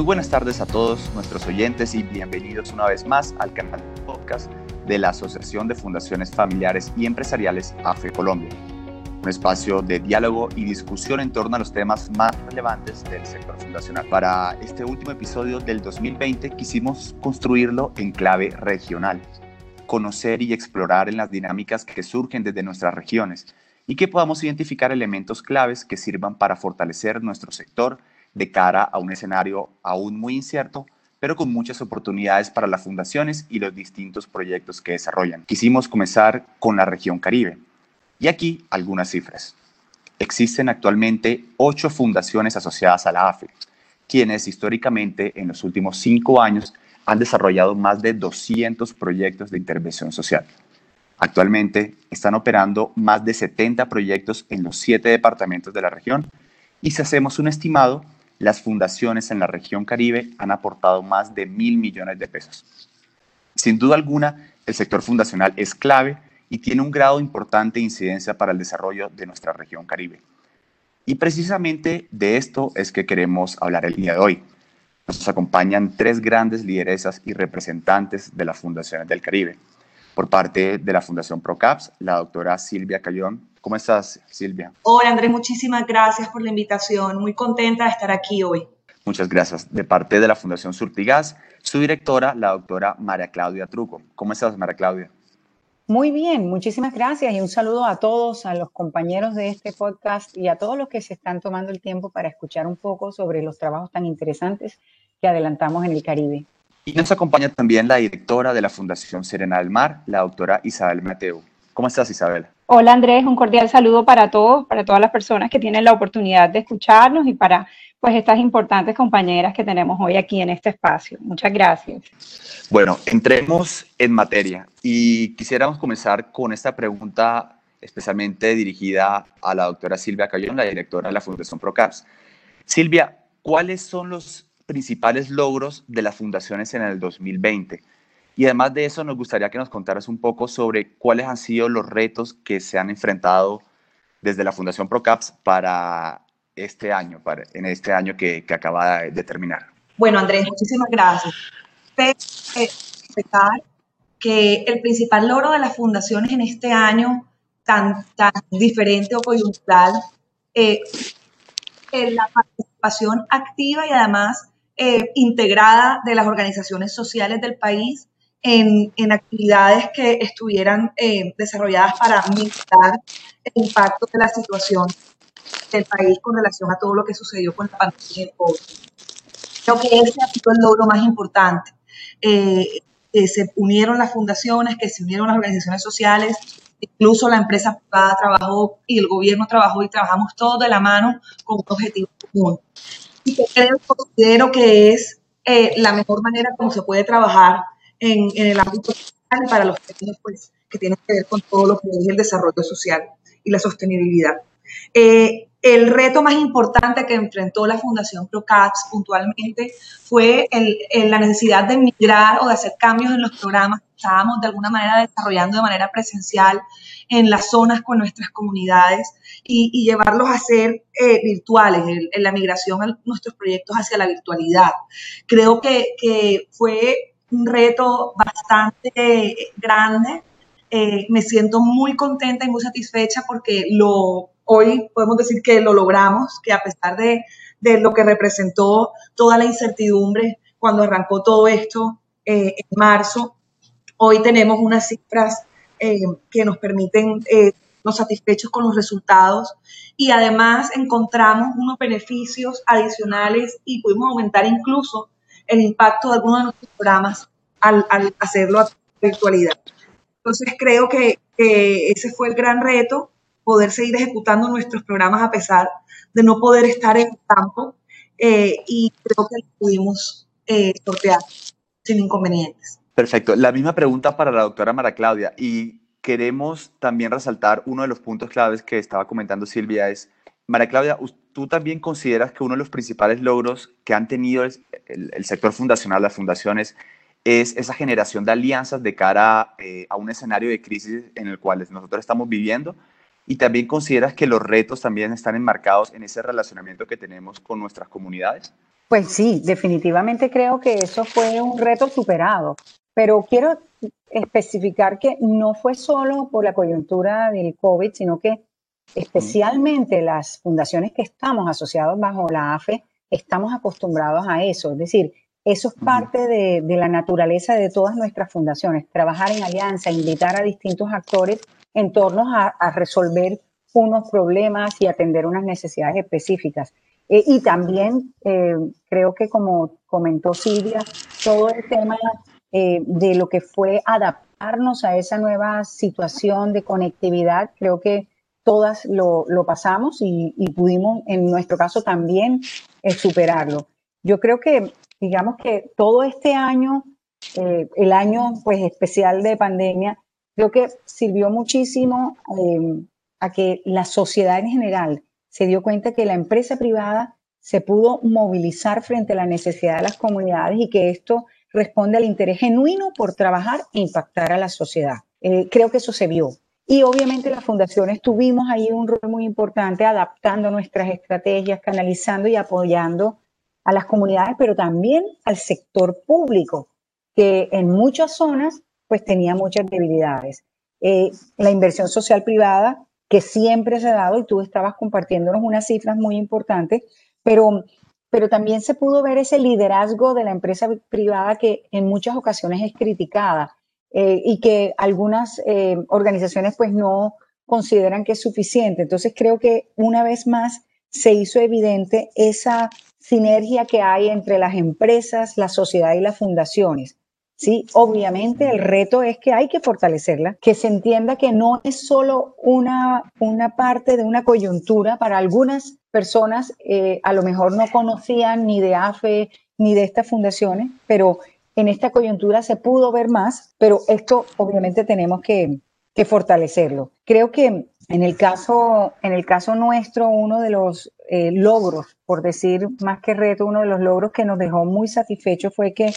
Muy buenas tardes a todos nuestros oyentes y bienvenidos una vez más al canal de podcast de la Asociación de Fundaciones Familiares y Empresariales AFE Colombia, un espacio de diálogo y discusión en torno a los temas más relevantes del sector fundacional. Para este último episodio del 2020 quisimos construirlo en clave regional, conocer y explorar en las dinámicas que surgen desde nuestras regiones y que podamos identificar elementos claves que sirvan para fortalecer nuestro sector de cara a un escenario aún muy incierto, pero con muchas oportunidades para las fundaciones y los distintos proyectos que desarrollan. Quisimos comenzar con la región Caribe. Y aquí algunas cifras. Existen actualmente ocho fundaciones asociadas a la AFE, quienes históricamente en los últimos cinco años han desarrollado más de 200 proyectos de intervención social. Actualmente están operando más de 70 proyectos en los siete departamentos de la región y si hacemos un estimado, las fundaciones en la región Caribe han aportado más de mil millones de pesos. Sin duda alguna, el sector fundacional es clave y tiene un grado importante de incidencia para el desarrollo de nuestra región Caribe. Y precisamente de esto es que queremos hablar el día de hoy. Nos acompañan tres grandes lideresas y representantes de las fundaciones del Caribe. Por parte de la Fundación ProCaps, la doctora Silvia Cayón. ¿Cómo estás, Silvia? Hola, Andrés, muchísimas gracias por la invitación. Muy contenta de estar aquí hoy. Muchas gracias. De parte de la Fundación Surtigas, su directora, la doctora María Claudia Truco. ¿Cómo estás, María Claudia? Muy bien, muchísimas gracias y un saludo a todos, a los compañeros de este podcast y a todos los que se están tomando el tiempo para escuchar un poco sobre los trabajos tan interesantes que adelantamos en el Caribe. Y nos acompaña también la directora de la Fundación Serena del Mar, la doctora Isabel Mateo. ¿Cómo estás, Isabel? Hola, Andrés. Un cordial saludo para todos, para todas las personas que tienen la oportunidad de escucharnos y para pues estas importantes compañeras que tenemos hoy aquí en este espacio. Muchas gracias. Bueno, entremos en materia y quisiéramos comenzar con esta pregunta especialmente dirigida a la doctora Silvia Cayón, la directora de la Fundación Procaps. Silvia, ¿cuáles son los principales logros de las fundaciones en el 2020? Y además de eso, nos gustaría que nos contaras un poco sobre cuáles han sido los retos que se han enfrentado desde la Fundación Procaps para este año, para, en este año que, que acaba de terminar. Bueno, Andrés, muchísimas gracias. Que el principal logro de las fundaciones en este año tan, tan diferente o coyuntural eh, la participación activa y además eh, integrada de las organizaciones sociales del país en, en actividades que estuvieran eh, desarrolladas para mitigar el impacto de la situación del país con relación a todo lo que sucedió con la pandemia de COVID. Creo que ese ha sido el logro más importante. Eh, que se unieron las fundaciones, que se unieron las organizaciones sociales, incluso la empresa privada trabajó y el gobierno trabajó y trabajamos todos de la mano con un objetivo común. Y que creo, considero que es eh, la mejor manera como se puede trabajar en, en el ámbito social para los términos pues, que tienen que ver con todo lo que es el desarrollo social y la sostenibilidad. Eh, el reto más importante que enfrentó la Fundación ProCats puntualmente fue el, la necesidad de migrar o de hacer cambios en los programas que estábamos de alguna manera desarrollando de manera presencial en las zonas con nuestras comunidades y, llevarlos a ser eh, virtuales, en, la migración de nuestros proyectos hacia la virtualidad. Creo que, que fue un reto bastante grande. Eh, me siento muy contenta y muy satisfecha porque lo, hoy podemos decir que lo logramos, que a pesar de, de lo que representó toda la incertidumbre cuando arrancó todo esto eh, en marzo, hoy tenemos unas cifras eh, que nos permiten nos satisfechos con los resultados y además encontramos unos beneficios adicionales y pudimos aumentar incluso el impacto de algunos de nuestros programas al, hacerlo a virtualidad. Entonces creo que, ese fue el gran reto, poder seguir ejecutando nuestros programas a pesar de no poder estar en campo eh, y creo que lo pudimos eh, sortear sin inconvenientes. Perfecto. La misma pregunta para la doctora Mara Claudia y queremos también resaltar uno de los puntos claves que estaba comentando Silvia es, Mara Claudia, ¿tú también consideras que uno de los principales logros que han tenido el, el sector fundacional, las fundaciones, es esa generación de alianzas de cara eh, a un escenario de crisis en el cual nosotros estamos viviendo y también consideras que los retos también están enmarcados en ese relacionamiento que tenemos con nuestras comunidades? Pues sí, definitivamente creo que eso fue un reto superado, pero quiero especificar que no fue solo por la coyuntura del COVID, sino que especialmente las fundaciones que estamos asociados bajo la AFE, estamos acostumbrados a eso, es decir, eso es parte de, la naturaleza de todas nuestras fundaciones, trabajar en alianza, invitar a distintos actores en torno a resolver unos problemas y atender unas necesidades específicas. Eh, y también eh, creo que como comentó Silvia, todo el tema eh, de lo que fue adaptarnos a esa nueva situación de conectividad, creo que todas lo, pasamos y, pudimos, en nuestro caso también, superarlo. Yo creo que, digamos que todo este año, el año pues especial de pandemia, creo que sirvió muchísimo a que la sociedad en general se dio cuenta que la empresa privada se pudo movilizar frente a la necesidad de las comunidades y que esto responde al interés genuino por trabajar e impactar a la sociedad. Eh, creo que eso se vio. Y obviamente las fundaciones tuvimos ahí un rol muy importante adaptando nuestras estrategias, canalizando y apoyando a las comunidades, pero también al sector público, que en muchas zonas pues tenía muchas debilidades. Eh, la inversión social privada que siempre se ha dado y tú estabas compartiéndonos unas cifras muy importantes, pero, pero también se pudo ver ese liderazgo de la empresa privada que en muchas ocasiones es criticada eh, y que algunas eh, organizaciones pues no consideran que es suficiente. Entonces creo que una vez más se hizo evidente esa sinergia que hay entre las empresas, la sociedad y las fundaciones. Sí, obviamente el reto es que hay que fortalecerla, que se entienda que no es solo una, una parte de una coyuntura. Para algunas personas eh, a lo mejor no conocían ni de AFE ni de estas fundaciones, pero en esta coyuntura se pudo ver más, pero esto obviamente tenemos que, fortalecerlo. Creo que en el caso, en el caso nuestro, uno de los eh, logros, por decir más que reto, uno de los logros que nos dejó muy satisfechos fue que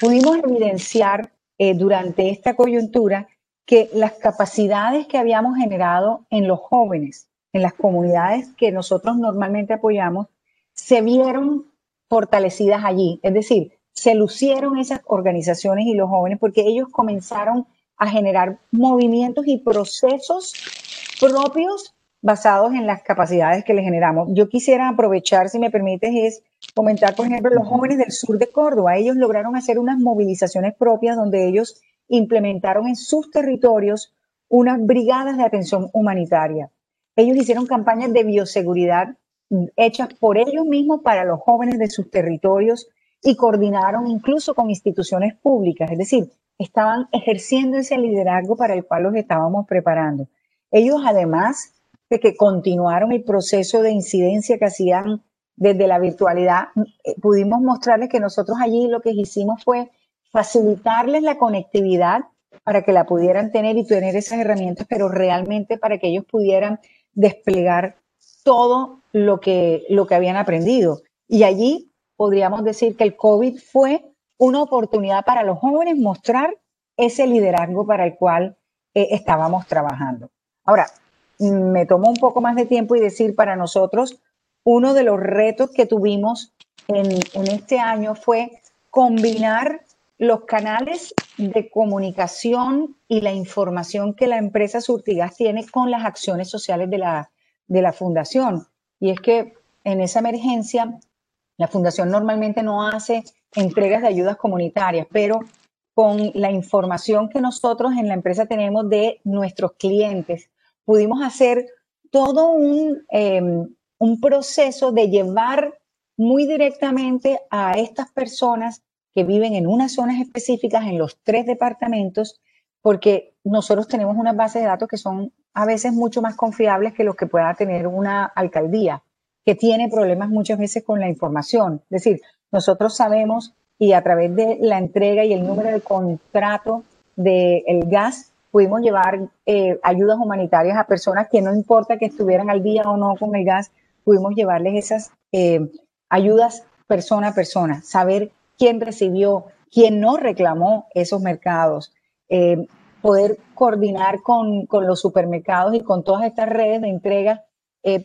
pudimos evidenciar eh, durante esta coyuntura que las capacidades que habíamos generado en los jóvenes, en las comunidades que nosotros normalmente apoyamos, se vieron fortalecidas allí. Es decir, se lucieron esas organizaciones y los jóvenes porque ellos comenzaron a generar movimientos y procesos propios basados en las capacidades que le generamos. Yo quisiera aprovechar, si me permites, es comentar, por ejemplo, los jóvenes del sur de Córdoba. Ellos lograron hacer unas movilizaciones propias donde ellos implementaron en sus territorios unas brigadas de atención humanitaria. Ellos hicieron campañas de bioseguridad hechas por ellos mismos para los jóvenes de sus territorios y coordinaron incluso con instituciones públicas, es decir, estaban ejerciendo ese liderazgo para el cual los estábamos preparando. Ellos además de que continuaron el proceso de incidencia que hacían desde la virtualidad, eh, pudimos mostrarles que nosotros allí lo que hicimos fue facilitarles la conectividad para que la pudieran tener y tener esas herramientas, pero realmente para que ellos pudieran desplegar todo lo que, lo que habían aprendido. Y allí podríamos decir que el COVID fue una oportunidad para los jóvenes mostrar ese liderazgo para el cual eh, estábamos trabajando. Ahora, me tomó un poco más de tiempo y decir para nosotros, uno de los retos que tuvimos en, este año fue combinar los canales de comunicación y la información que la empresa Surtigas tiene con las acciones sociales de la, de la fundación. Y es que en esa emergencia, la fundación normalmente no hace entregas de ayudas comunitarias, pero con la información que nosotros en la empresa tenemos de nuestros clientes, pudimos hacer todo em, un, proceso de llevar muy directamente a estas personas que viven en unas zonas específicas, en los tres departamentos, porque nosotros tenemos unas bases de datos que son a veces mucho más confiables que los que pueda tener una alcaldía, que tiene problemas muchas veces con la información. Es decir, nosotros sabemos y a través de la entrega y el número de contrato del gas, pudimos llevar eh, ayudas humanitarias a personas que no importa que estuvieran al día o no con el gas, pudimos llevarles esas eh, ayudas persona a persona, saber quién recibió, quién no reclamó esos mercados, eh, poder coordinar con, con, los supermercados y con todas estas redes de entrega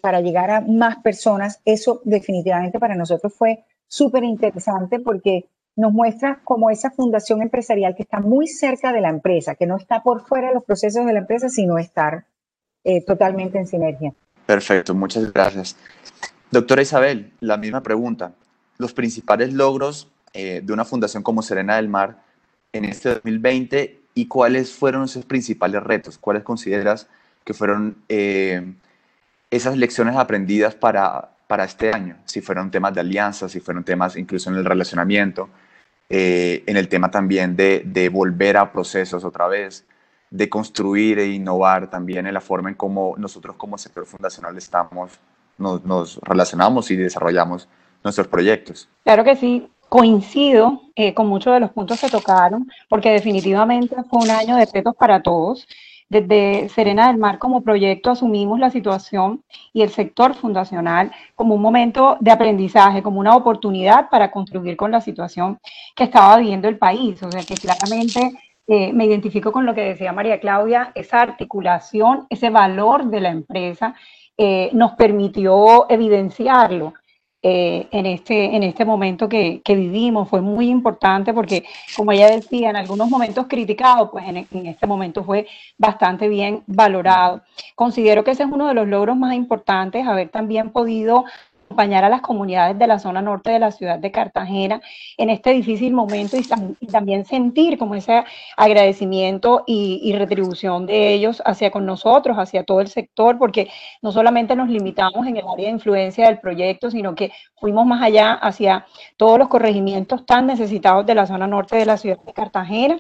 para llegar a más personas, eso definitivamente para nosotros fue súper interesante porque nos muestra como esa fundación empresarial que está muy cerca de la empresa, que no está por fuera de los procesos de la empresa, sino estar eh, totalmente en sinergia. Perfecto, muchas gracias. Doctora Isabel, la misma pregunta. Los principales logros eh, de una fundación como Serena del Mar en este 2020 y cuáles fueron esos principales retos, cuáles consideras que fueron eh, esas lecciones aprendidas para, para este año, si fueron temas de alianzas, si fueron temas incluso en el relacionamiento, eh, en el tema también de, de, volver a procesos otra vez, de construir e innovar también en la forma en cómo nosotros como sector fundacional estamos, nos, nos relacionamos y desarrollamos nuestros proyectos. Claro que sí, coincido eh, con muchos de los puntos que tocaron, porque definitivamente fue un año de retos para todos. Desde Serena del Mar como proyecto asumimos la situación y el sector fundacional como un momento de aprendizaje, como una oportunidad para contribuir con la situación que estaba viviendo el país. O sea que claramente eh, me identifico con lo que decía María Claudia, esa articulación, ese valor de la empresa eh, nos permitió evidenciarlo eh, en, este, en este momento que, que, vivimos. Fue muy importante porque, como ella decía, en algunos momentos criticado, pues en, en, este momento fue bastante bien valorado. Considero que ese es uno de los logros más importantes, haber también podido acompañar a las comunidades de la zona norte de la ciudad de Cartagena en este difícil momento y, también sentir como ese agradecimiento y, retribución de ellos hacia con nosotros, hacia todo el sector, porque no solamente nos limitamos en el área de influencia del proyecto, sino que fuimos más allá hacia todos los corregimientos tan necesitados de la zona norte de la ciudad de Cartagena.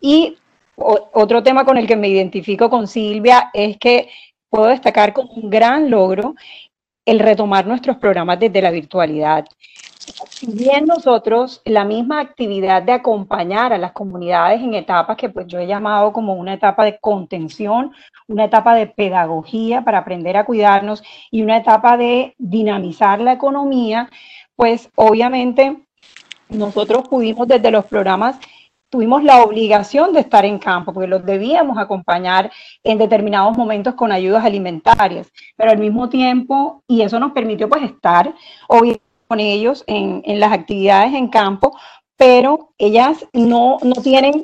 Y otro tema con el que me identifico con Silvia es que puedo destacar como un gran logro el retomar nuestros programas desde la virtualidad. Si bien nosotros la misma actividad de acompañar a las comunidades en etapas que pues yo he llamado como una etapa de contención, una etapa de pedagogía para aprender a cuidarnos y una etapa de dinamizar la economía, pues obviamente nosotros pudimos desde los programas tuvimos la obligación de estar en campo, porque los debíamos acompañar en determinados momentos con ayudas alimentarias, pero al mismo tiempo, y eso nos permitió pues estar con ellos en, en las actividades en campo, pero ellas no, no tienen,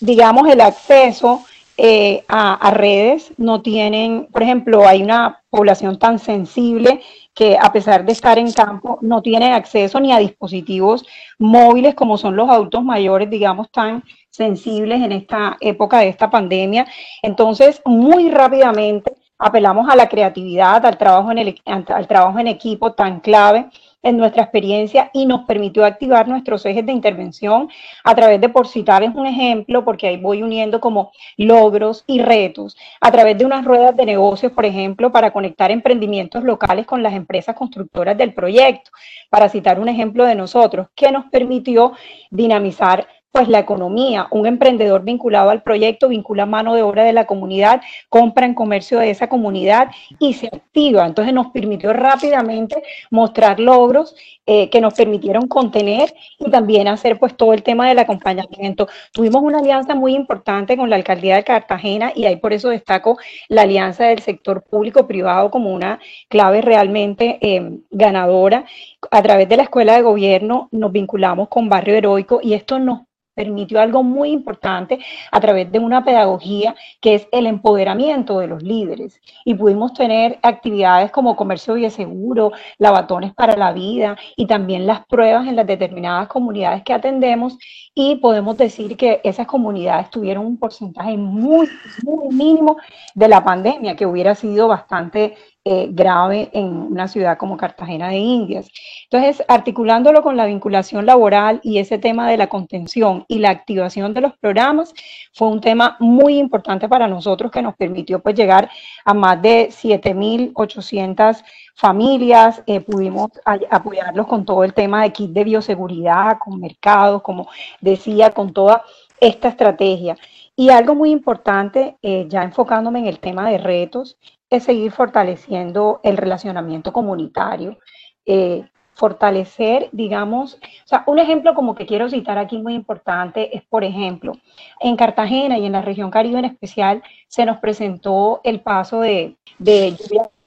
digamos, el acceso eh, a, a, redes, no tienen, por ejemplo, hay una población tan sensible que a pesar de estar en campo no tienen acceso ni a dispositivos móviles como son los adultos mayores, digamos, tan sensibles en esta época de esta pandemia. Entonces, muy rápidamente apelamos a la creatividad, al trabajo en, el, al trabajo en equipo tan clave en nuestra experiencia y nos permitió activar nuestros ejes de intervención a través de, por citarles un ejemplo, porque ahí voy uniendo como logros y retos, a través de unas ruedas de negocios, por ejemplo, para conectar emprendimientos locales con las empresas constructoras del proyecto, para citar un ejemplo de nosotros, que nos permitió dinamizar pues la economía. Un emprendedor vinculado al proyecto vincula mano de obra de la comunidad, compra en comercio de esa comunidad y se activa. Entonces nos permitió rápidamente mostrar logros eh, que nos permitieron contener y también hacer pues todo el tema del acompañamiento. Tuvimos una alianza muy importante con la alcaldía de Cartagena y ahí por eso destaco la alianza del sector público-privado como una clave realmente eh, ganadora. A través de la escuela de gobierno nos vinculamos con Barrio Heroico y esto nos permitió algo muy importante a través de una pedagogía que es el empoderamiento de los líderes. Y pudimos tener actividades como comercio seguro, lavatones para la vida y también las pruebas en las determinadas comunidades que atendemos. Y podemos decir que esas comunidades tuvieron un porcentaje muy, muy mínimo de la pandemia, que hubiera sido bastante eh, grave en una ciudad como Cartagena de Indias. Entonces, articulándolo con la vinculación laboral y ese tema de la contención y la activación de los programas, fue un tema muy importante para nosotros que nos permitió pues llegar a más de 7.800 familias, eh, pudimos apoyarlos con todo el tema de kit de bioseguridad, con mercados, como decía, con toda esta estrategia. Y algo muy importante, eh, ya enfocándome en el tema de retos, es seguir fortaleciendo el relacionamiento comunitario, eh, fortalecer, digamos, o sea, un ejemplo como que quiero citar aquí muy importante es, por ejemplo, en Cartagena y en la región Caribe en especial, se nos presentó el paso de, de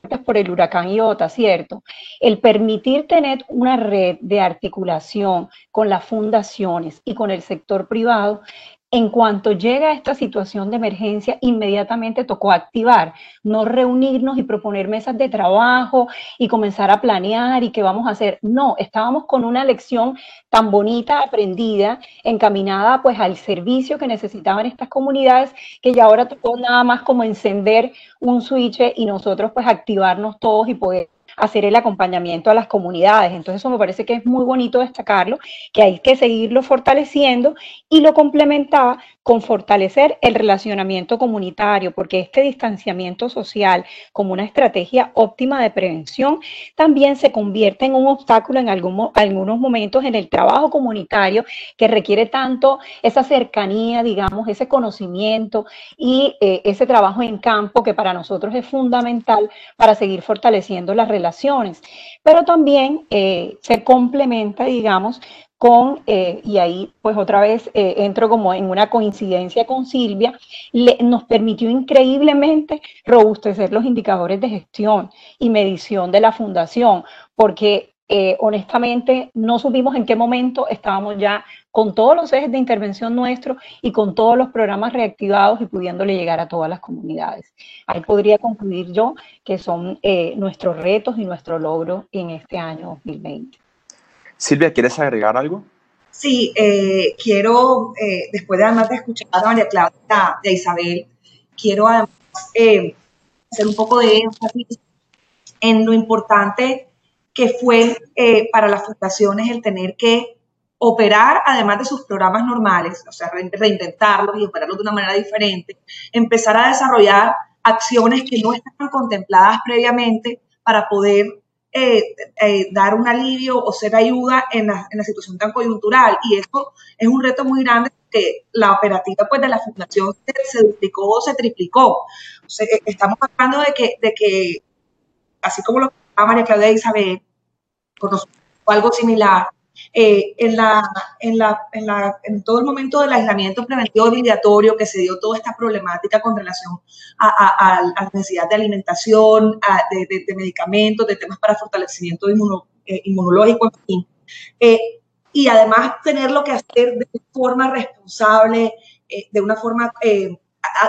por el huracán Iota, ¿cierto? El permitir tener una red de articulación con las fundaciones y con el sector privado en cuanto llega esta situación de emergencia, inmediatamente tocó activar, no reunirnos y proponer mesas de trabajo y comenzar a planear y qué vamos a hacer. No, estábamos con una lección tan bonita, aprendida, encaminada pues al servicio que necesitaban estas comunidades, que ya ahora tocó nada más como encender un switch y nosotros pues activarnos todos y poder hacer el acompañamiento a las comunidades. Entonces eso me parece que es muy bonito destacarlo, que hay que seguirlo fortaleciendo y lo complementaba con fortalecer el relacionamiento comunitario, porque este distanciamiento social como una estrategia óptima de prevención también se convierte en un obstáculo en algunos momentos en el trabajo comunitario que requiere tanto esa cercanía, digamos, ese conocimiento y eh, ese trabajo en campo que para nosotros es fundamental para seguir fortaleciendo las relaciones. Pero también eh, se complementa, digamos, con, eh, y ahí pues otra vez eh, entro como en una coincidencia con Silvia, nos permitió increíblemente robustecer los indicadores de gestión y medición de la fundación, porque eh, honestamente no supimos en qué momento estábamos ya con todos los ejes de intervención nuestros y con todos los programas reactivados y pudiéndole llegar a todas las comunidades. Ahí podría concluir yo que son nuestros retos y nuestro logro en este año 2020. Silvia, ¿quieres agregar algo? Sí, eh, quiero, eh, después de además de escuchar a María Claudia de Isabel, quiero además eh, hacer un poco de énfasis en lo importante que fue para las fundaciones el tener que operar, además de sus programas normales, o sea, reinventarlos y operarlos de una manera diferente, empezar a desarrollar acciones que no estaban contempladas previamente para poder eh, eh, dar un alivio o ser ayuda en la, en la, situación tan coyuntural. Y esto es un reto muy grande porque la operativa pues, de la fundación se, duplicó o se triplicó. Eh, estamos hablando de que, de que, así como lo que María Claudia Isabel, por algo similar, eh, en, la, en, la, en, la, en, todo el momento del aislamiento preventivo obligatorio que se dio toda esta problemática con relación a, a, a la necesidad de alimentación, de, de, medicamentos, de temas para fortalecimiento eh, inmunológico, en fin. Eh, y además tenerlo que hacer de forma responsable, de una forma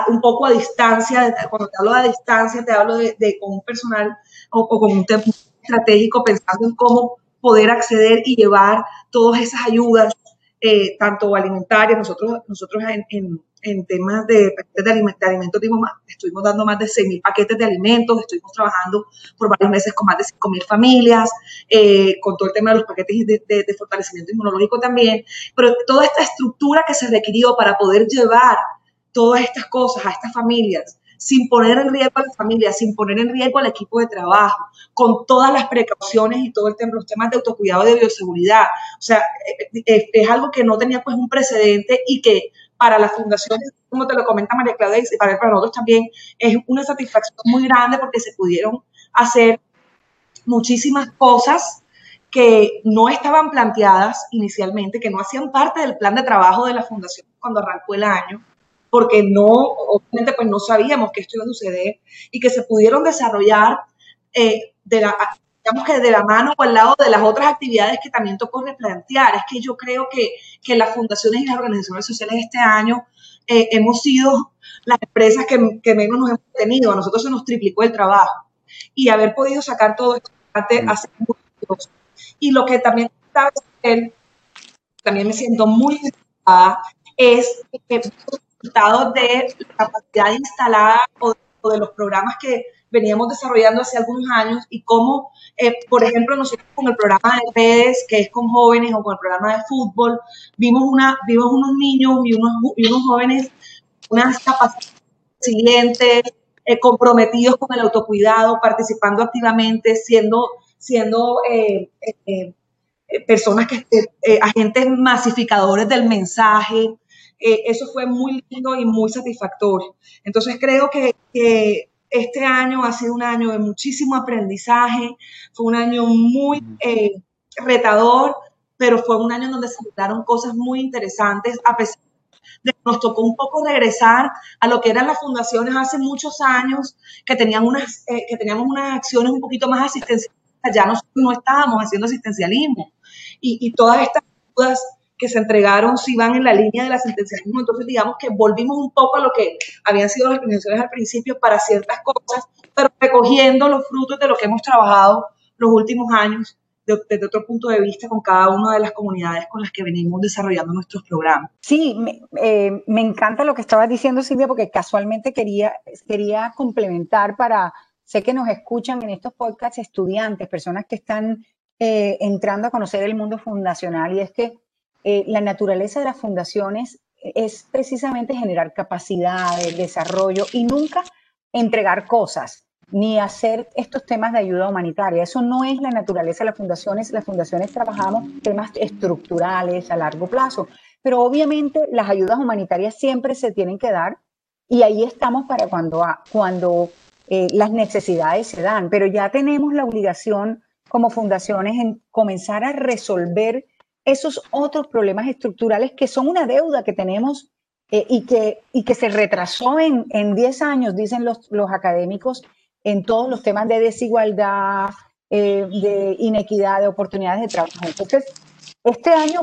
un poco a distancia, cuando te hablo de distancia, te hablo de, de con un personal o, o, con un tema estratégico pensando en cómo poder acceder y llevar todas esas ayudas, eh, tanto alimentarias, nosotros, nosotros en, en, temas de paquetes de, alimentos, estuvimos dando más de 6.000 paquetes de alimentos, estuvimos trabajando por varios meses con más de 5.000 familias, eh, con todo el tema de los paquetes de, de, fortalecimiento inmunológico también, pero toda esta estructura que se requirió para poder llevar todas estas cosas a estas familias sin poner en riesgo a la familia, sin poner en riesgo al equipo de trabajo, con todas las precauciones y todo el tema, los temas de autocuidado y de bioseguridad. O sea, eh, eh, es, algo que no tenía pues un precedente y que para las fundaciones, como te lo comenta María Claudia, y para, para nosotros también es una satisfacción muy grande porque se pudieron hacer muchísimas cosas que no estaban planteadas inicialmente, que no hacían parte del plan de trabajo de la fundación cuando arrancó el año porque no, obviamente, pues no sabíamos que esto iba a suceder y que se pudieron desarrollar eh, de la, digamos que de la mano o al lado de las otras actividades que también tocó replantear. Es que yo creo que, que las fundaciones y las organizaciones sociales este año eh, hemos sido las empresas que, que, menos nos hemos tenido. A nosotros se nos triplicó el trabajo y haber podido sacar todo esto hace mucho. Y lo que también también me siento muy es que resultados de la capacidad instalada o, de los programas que veníamos desarrollando hace algunos años y cómo, eh, por ejemplo, nosotros con el programa de redes, que es con jóvenes, o con el programa de fútbol, vimos, una, vimos unos niños y unos, y unos jóvenes, unas capacidades resilientes, eh, comprometidos con el autocuidado, participando activamente, siendo, siendo eh, personas que, agentes masificadores del mensaje, eh, eso fue muy lindo y muy satisfactorio. Entonces creo que, este año ha sido un año de muchísimo aprendizaje, fue un año muy eh, retador, pero fue un año donde se lograron cosas muy interesantes, a pesar nos tocó un poco regresar a lo que eran las fundaciones hace muchos años, que, tenían unas, eh, que teníamos unas acciones un poquito más asistencialistas, ya no, no estábamos haciendo asistencialismo. Y, y todas estas dudas que se entregaron si van en la línea del asistencialismo, entonces digamos que volvimos un poco a lo que habían sido las organizaciones al principio para ciertas cosas, pero recogiendo los frutos de lo que hemos trabajado los últimos años desde otro punto de vista con cada una de las comunidades con las que venimos desarrollando nuestros programas. Sí, me, eh, me encanta lo que estabas diciendo, Silvia, porque casualmente quería, quería complementar para, sé que nos escuchan en estos podcasts estudiantes, personas que están eh, entrando a conocer el mundo fundacional, y es que eh, la naturaleza de las fundaciones es precisamente generar capacidades, desarrollo y nunca entregar cosas ni hacer estos temas de ayuda humanitaria. Eso no es la naturaleza de las fundaciones. Las fundaciones trabajamos temas estructurales a largo plazo, pero obviamente las ayudas humanitarias siempre se tienen que dar y ahí estamos para cuando, cuando eh, las necesidades se dan, pero ya tenemos la obligación como fundaciones en comenzar a resolver esos otros problemas estructurales que son una deuda que tenemos eh, y, que, y que se retrasó en, en 10 años, dicen los, los académicos, en todos los temas de desigualdad, eh, de inequidad, de oportunidades de trabajo. Entonces, este año,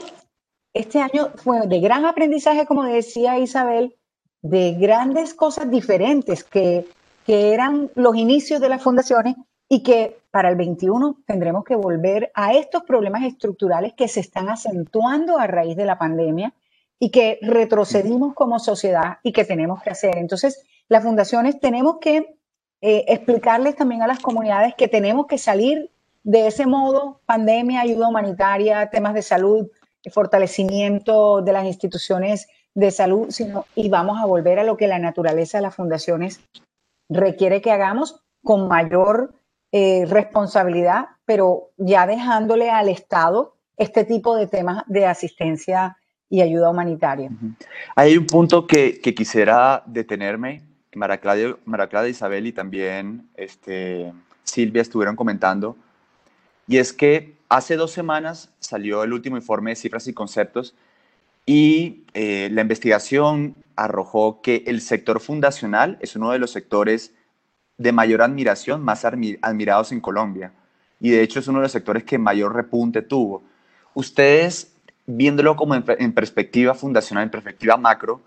este año fue de gran aprendizaje, como decía Isabel, de grandes cosas diferentes que, que eran los inicios de las fundaciones y que para el 21 tendremos que volver a estos problemas estructurales que se están acentuando a raíz de la pandemia y que retrocedimos como sociedad y que tenemos que hacer. Entonces, las fundaciones tenemos que eh, explicarles también a las comunidades que tenemos que salir de ese modo, pandemia, ayuda humanitaria, temas de salud, fortalecimiento de las instituciones de salud, sino, y vamos a volver a lo que la naturaleza de las fundaciones requiere que hagamos con mayor eh, responsabilidad, pero ya dejándole al Estado este tipo de temas de asistencia y ayuda humanitaria. Hay un punto que, quisiera detenerme. Mara Claudia, Isabel y también este, Silvia estuvieron comentando, y es que hace dos semanas salió el último informe de cifras y conceptos y eh, la investigación arrojó que el sector fundacional es uno de los sectores de mayor admiración, más admirados en Colombia. Y de hecho es uno de los sectores que mayor repunte tuvo. Ustedes, viéndolo como en perspectiva fundacional, en perspectiva macro,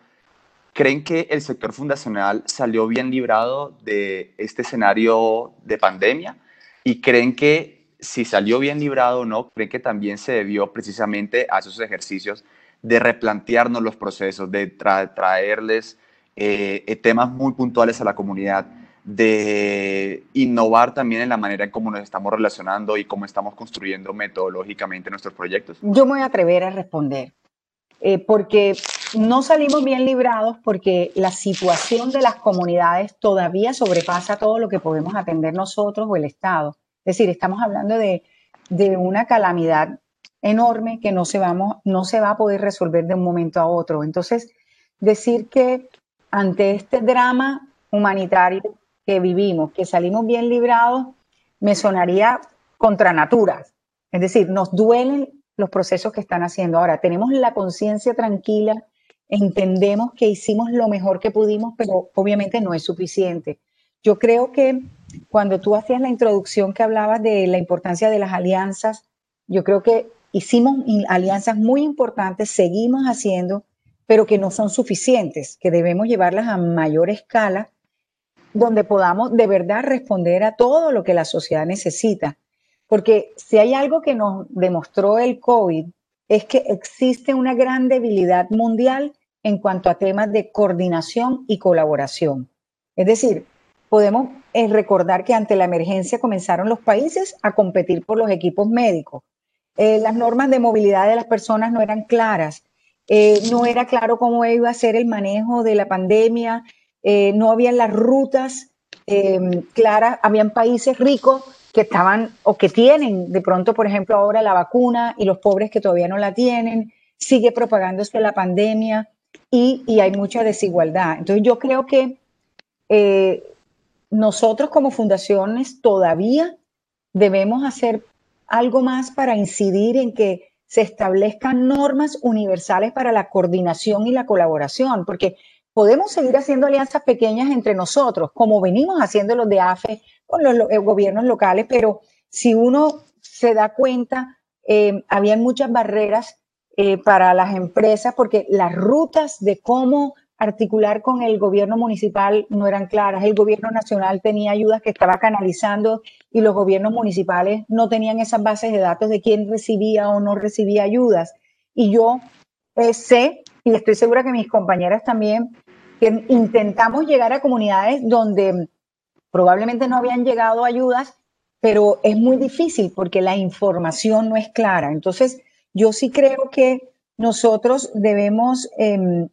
¿Creen que el sector fundacional salió bien librado de este escenario de pandemia? ¿Y creen que si salió bien librado o no, creen que también se debió precisamente a esos ejercicios de replantearnos los procesos, de traerles eh, eh, temas muy puntuales a la comunidad, de innovar también en la manera en cómo nos estamos relacionando y cómo estamos construyendo metodológicamente nuestros proyectos? Yo me voy a atrever a responder. Eh, porque no salimos bien librados porque la situación de las comunidades todavía sobrepasa todo lo que podemos atender nosotros o el Estado. Es decir, estamos hablando de, una calamidad enorme que no se, vamos, no se va a poder resolver de un momento a otro. Entonces, decir que ante este drama humanitario que vivimos, que salimos bien librados, me sonaría contra natura. Es decir, nos duelen los procesos que están haciendo. Ahora, tenemos la conciencia tranquila, entendemos que hicimos lo mejor que pudimos, pero obviamente no es suficiente. Yo creo que cuando tú hacías la introducción que hablabas de la importancia de las alianzas, yo creo que hicimos alianzas muy importantes, seguimos haciendo, pero que no son suficientes, que debemos llevarlas a mayor escala, donde podamos de verdad responder a todo lo que la sociedad necesita. Porque si hay algo que nos demostró el COVID, es que existe una gran debilidad mundial en cuanto a temas de coordinación y colaboración. Es decir, podemos eh, recordar que ante la emergencia comenzaron los países a competir por los equipos médicos. Eh, las normas de movilidad de las personas no eran claras. Eh, no era claro cómo iba a ser el manejo de la pandemia. No habían las rutas claras. Habían países ricos que estaban o que tienen de pronto, por ejemplo, ahora la vacuna y los pobres que todavía no la tienen, sigue propagándose la pandemia y, hay mucha desigualdad. Entonces yo creo que eh, nosotros como fundaciones todavía debemos hacer algo más para incidir en que se establezcan normas universales para la coordinación y la colaboración, porque podemos seguir haciendo alianzas pequeñas entre nosotros, como venimos haciendo los de AFE con los, eh, gobiernos locales, pero si uno se da cuenta, eh, había muchas barreras eh, para las empresas porque las rutas de cómo articular con el gobierno municipal no eran claras. El gobierno nacional tenía ayudas que estaba canalizando y los gobiernos municipales no tenían esas bases de datos de quién recibía o no recibía ayudas. Y yo eh, sé, y estoy segura que mis compañeras también, que intentamos llegar a comunidades donde probablemente no habían llegado ayudas, pero es muy difícil porque la información no es clara. Entonces, yo sí creo que nosotros debemos em,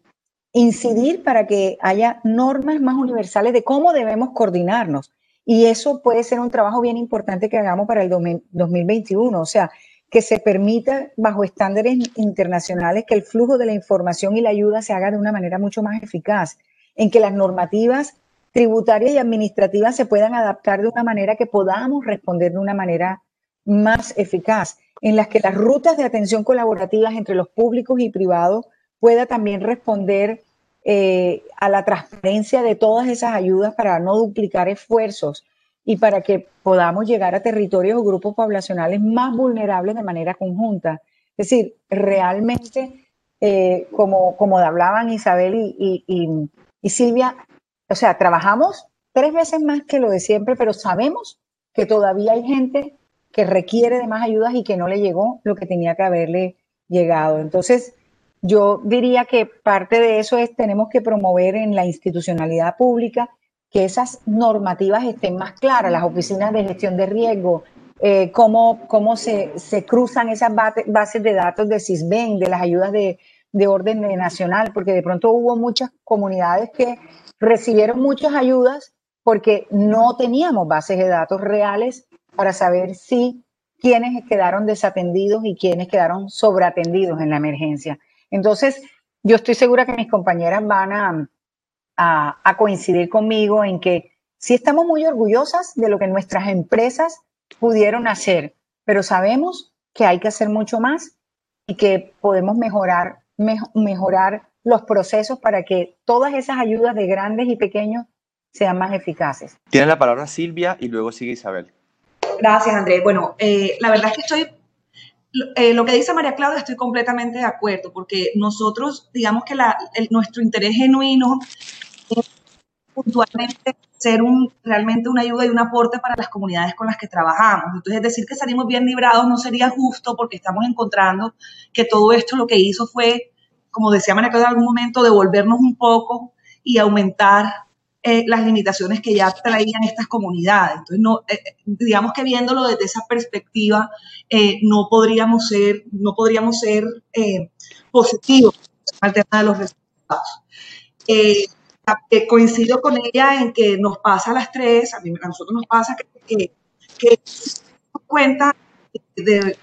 incidir para que haya normas más universales de cómo debemos coordinarnos. Y eso puede ser un trabajo bien importante que hagamos para el 2021, o sea, que se permita bajo estándares internacionales que el flujo de la información y la ayuda se haga de una manera mucho más eficaz, en que las normativas tributarias y administrativas se puedan adaptar de una manera que podamos responder de una manera más eficaz, en las que las rutas de atención colaborativas entre los públicos y privados pueda también responder eh, a la transparencia de todas esas ayudas para no duplicar esfuerzos y para que podamos llegar a territorios o grupos poblacionales más vulnerables de manera conjunta. Es decir, realmente, eh, como, como hablaban Isabel y, y Silvia, o sea, trabajamos tres veces más que lo de siempre, pero sabemos que todavía hay gente que requiere de más ayudas y que no le llegó lo que tenía que haberle llegado. Entonces, yo diría que parte de eso es tenemos que promover en la institucionalidad pública que esas normativas estén más claras, las oficinas de gestión de riesgo, eh, cómo, cómo se, se, cruzan esas bases de datos de CISBEN, de las ayudas de, de orden nacional, porque de pronto hubo muchas comunidades que recibieron muchas ayudas porque no teníamos bases de datos reales para saber si quienes quedaron desatendidos y quienes quedaron sobreatendidos en la emergencia. Entonces, yo estoy segura que mis compañeras van a, coincidir conmigo en que sí estamos muy orgullosas de lo que nuestras empresas pudieron hacer, pero sabemos que hay que hacer mucho más y que podemos mejorar, mejorar los procesos para que todas esas ayudas de grandes y pequeños sean más eficaces. Tiene la palabra Silvia y luego sigue Isabel. Gracias, Andrés. Bueno, eh, la verdad es que estoy eh, lo que dice María Claudia estoy completamente de acuerdo, porque nosotros, digamos que nuestro interés genuino puntualmente ser un, realmente una ayuda y un aporte para las comunidades con las que trabajamos. Entonces, decir que salimos bien librados no sería justo porque estamos encontrando que todo esto lo que hizo fue, como decía María en algún momento, devolvernos un poco y aumentar eh, las limitaciones que ya traían estas comunidades. Entonces, no, eh, eh, digamos que viéndolo desde esa perspectiva, no podríamos ser, no podríamos ser positivos al tema de los resultados. Coincido con ella en que nos pasa a las tres, a, nosotros nos pasa que, que, cuenta de,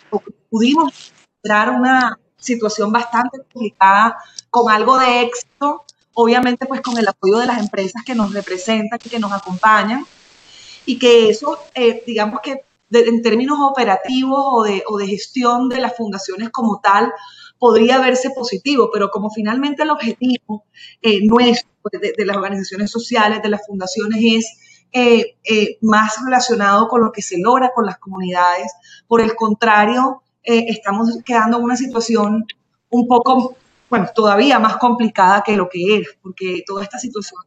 pudimos lograr una situación bastante complicada con algo de éxito obviamente pues con el apoyo de las empresas que nos representan que nos acompañan, y que eso, eh, digamos que en términos operativos o de, o de, gestión de las fundaciones como tal, podría verse positivo, pero como finalmente el objetivo eh, nuestro pues, de, las organizaciones sociales, de las fundaciones, es eh, más relacionado con lo que se logra con las comunidades. Por el contrario, estamos quedando en una situación un poco bueno, todavía más complicada que lo que era, porque toda esta situación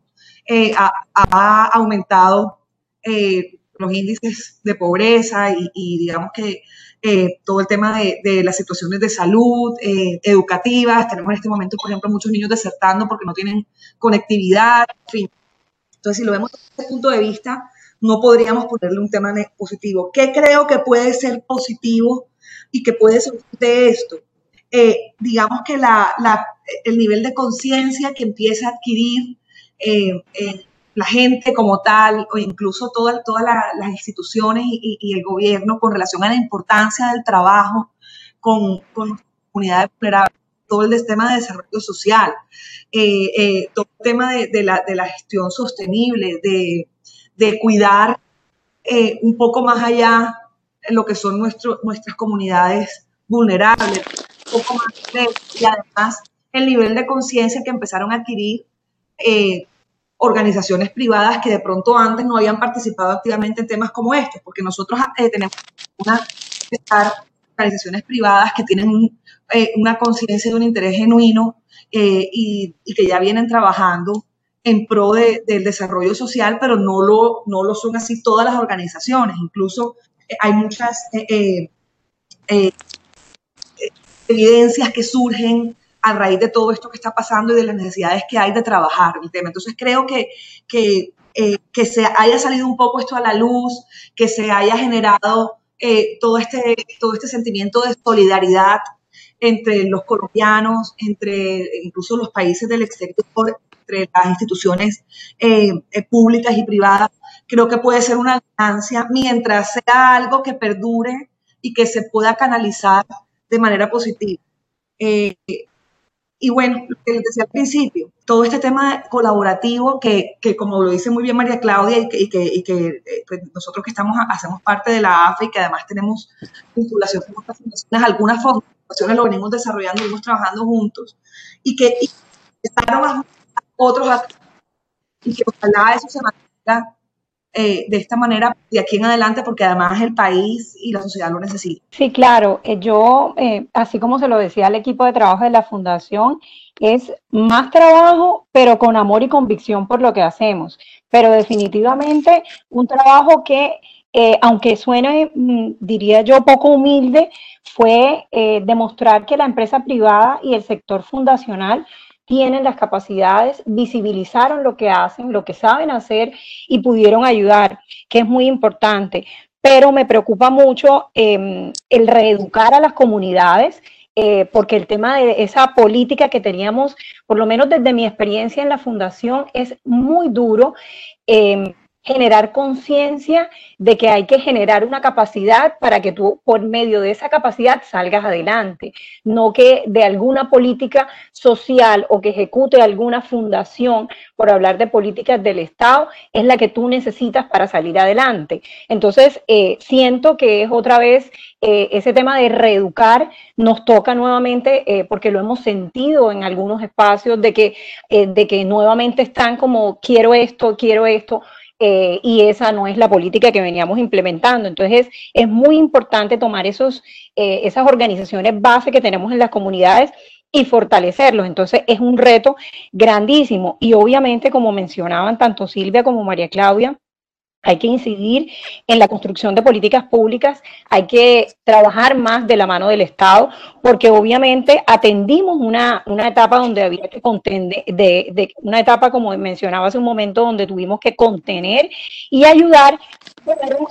eh, ha, aumentado eh, los índices de pobreza y, digamos que eh, todo el tema de, las situaciones de salud, educativas. Tenemos en este momento, por ejemplo, muchos niños desertando porque no tienen conectividad, en fin. Entonces, si lo vemos desde este punto de vista, no podríamos ponerle un tema positivo. ¿Qué creo que puede ser positivo y que puede ser de esto? Eh, digamos que el nivel de conciencia que empieza a adquirir eh, eh, la gente como tal, o incluso todas las instituciones y, el gobierno con relación a la importancia del trabajo con, con comunidades vulnerables, todo el tema de desarrollo social, todo el tema de, la, gestión sostenible, de, de cuidar un poco más allá lo que son nuestras comunidades vulnerables, un poco más y además el nivel de conciencia que empezaron a adquirir eh, organizaciones privadas que de pronto antes no habían participado activamente en temas como estos, porque nosotros eh, tenemos una organizaciones privadas que tienen eh, una conciencia de un interés genuino y, que ya vienen trabajando en pro del desarrollo social, pero no lo, no lo son así todas las organizaciones. Incluso hay muchas evidencias que surgen a raíz de todo esto que está pasando y de las necesidades que hay de trabajar el tema. Entonces creo que, que, eh, que se haya salido un poco esto a la luz, que se haya generado eh, todo, este, todo este sentimiento de solidaridad entre los colombianos, entre incluso los países del exterior, entre las instituciones eh, públicas y privadas, creo que puede ser una ganancia mientras sea algo que perdure y que se pueda canalizar de manera positiva. Y bueno, lo que les decía al principio, todo este tema colaborativo que, que como lo dice muy bien María Claudia y que, que, eh, pues nosotros que estamos, hacemos parte de la AFE y que además tenemos vinculación con otras fundaciones, algunas fundaciones lo venimos desarrollando, venimos trabajando juntos y que y a otros y que ojalá eso se mantenga eh, de esta manera de aquí en adelante, porque además el país y la sociedad lo necesitan. Sí, claro. Eh, yo, eh, así como se lo decía al equipo de trabajo de la Fundación, es más trabajo, pero con amor y convicción por lo que hacemos. Pero definitivamente un trabajo que, aunque suene, mm, diría yo, poco humilde, fue demostrar que la empresa privada y el sector fundacional tienen las capacidades, visibilizaron lo que hacen, lo que saben hacer y pudieron ayudar, que es muy importante. Pero me preocupa mucho em, el reeducar a las comunidades, eh, porque el tema de esa política que teníamos, por lo menos desde mi experiencia en la fundación, es muy duro. Em, generar conciencia de que hay que generar una capacidad para que tú por medio de esa capacidad salgas adelante, no que de alguna política social o que ejecute alguna fundación, por hablar de políticas del Estado, es la que tú necesitas para salir adelante. Entonces, eh, siento que es otra vez eh, ese tema de reeducar, nos toca nuevamente, eh, porque lo hemos sentido en algunos espacios, de que, de que nuevamente están como, quiero esto, quiero esto eh, y esa no es la política que veníamos implementando. Entonces, es muy importante tomar esos, eh, esas organizaciones base que tenemos en las comunidades y fortalecerlos. Entonces, es un reto grandísimo. Y obviamente, como mencionaban tanto Silvia como María Claudia, hay que incidir en la construcción de políticas públicas, hay que trabajar más de la mano del Estado, porque obviamente atendimos una, una etapa donde había que contener, de, de, una etapa como mencionaba hace un momento, donde tuvimos que contener y ayudar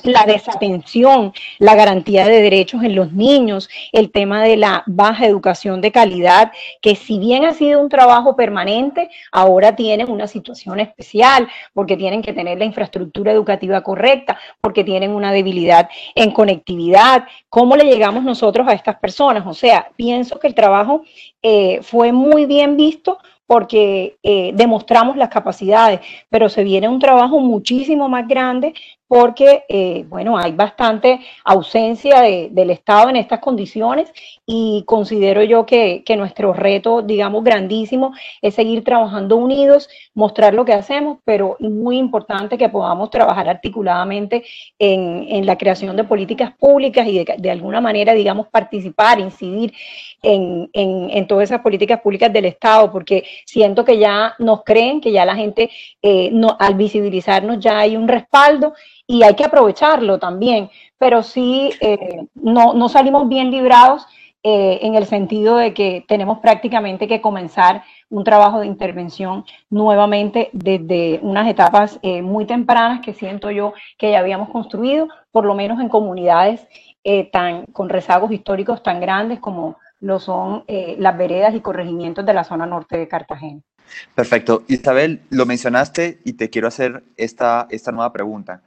la desatención, la garantía de derechos en los niños, el tema de la baja educación de calidad, que si bien ha sido un trabajo permanente, ahora tienen una situación especial, porque tienen que tener la infraestructura educativa correcta, porque tienen una debilidad en conectividad. ¿Cómo le llegamos nosotros a estas personas? O sea, pienso que el trabajo eh, fue muy bien visto porque eh, demostramos las capacidades, pero se viene un trabajo muchísimo más grande porque, eh, bueno, hay bastante ausencia del Estado en estas condiciones y considero yo que, nuestro reto, digamos, grandísimo es seguir trabajando unidos, mostrar lo que hacemos, pero muy importante que podamos trabajar articuladamente en, la creación de políticas públicas y de, alguna manera, digamos, participar, incidir en, todas esas políticas públicas del Estado, porque siento que ya nos creen, que ya la gente, eh, no, al visibilizarnos ya hay un respaldo y hay que aprovecharlo también, pero sí eh, no, no, salimos bien librados eh, en el sentido de que tenemos prácticamente que comenzar un trabajo de intervención nuevamente desde unas etapas eh, muy tempranas que siento yo que ya habíamos construido, por lo menos en comunidades tan, con rezagos históricos tan grandes como lo son las veredas y corregimientos de la zona norte de Cartagena. Perfecto. Isabel, lo mencionaste y te quiero hacer esta, esta nueva pregunta.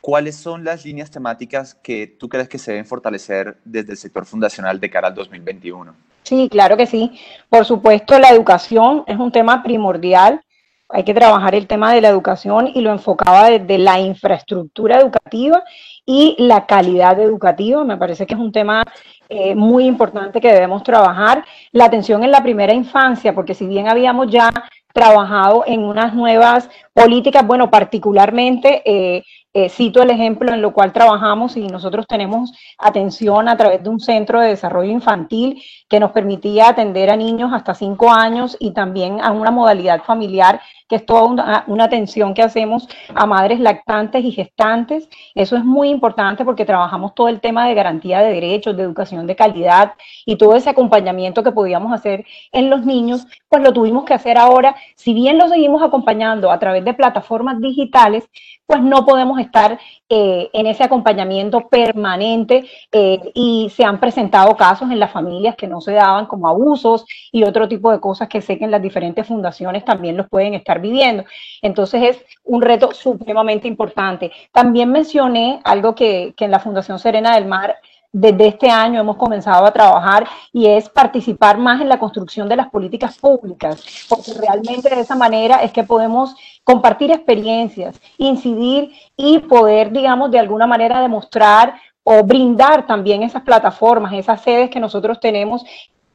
¿Cuáles son las líneas temáticas que tú crees que se deben fortalecer desde el sector fundacional de cara al 2021? Sí, claro que sí. Por supuesto, la educación es un tema primordial. Hay que trabajar el tema de la educación y lo enfocaba desde la infraestructura educativa y la calidad educativa. Me parece que es un tema eh, muy importante que debemos trabajar. La atención en la primera infancia, porque si bien habíamos ya trabajado en unas nuevas políticas, bueno, particularmente eh, eh, cito el ejemplo en lo cual trabajamos y nosotros tenemos atención a través de un centro de desarrollo infantil que nos permitía atender a niños hasta cinco años y también a una modalidad familiar que es toda una, atención que hacemos a madres lactantes y gestantes. Eso es muy importante porque trabajamos todo el tema de garantía de derechos, de educación de calidad y todo ese acompañamiento que podíamos hacer en los niños, pues lo tuvimos que hacer ahora. Si bien lo seguimos acompañando a través de plataformas digitales, pues no podemos estar eh, en ese acompañamiento permanente eh, y se han presentado casos en las familias que no se daban como abusos y otro tipo de cosas que sé que en las diferentes fundaciones también los pueden estar viviendo. Entonces es un reto supremamente importante. También mencioné algo que, que en la Fundación Serena del Mar desde este año hemos comenzado a trabajar y es participar más en la construcción de las políticas públicas, porque realmente de esa manera es que podemos compartir experiencias, incidir y poder, digamos, de alguna manera demostrar o brindar también esas plataformas, esas sedes que nosotros tenemos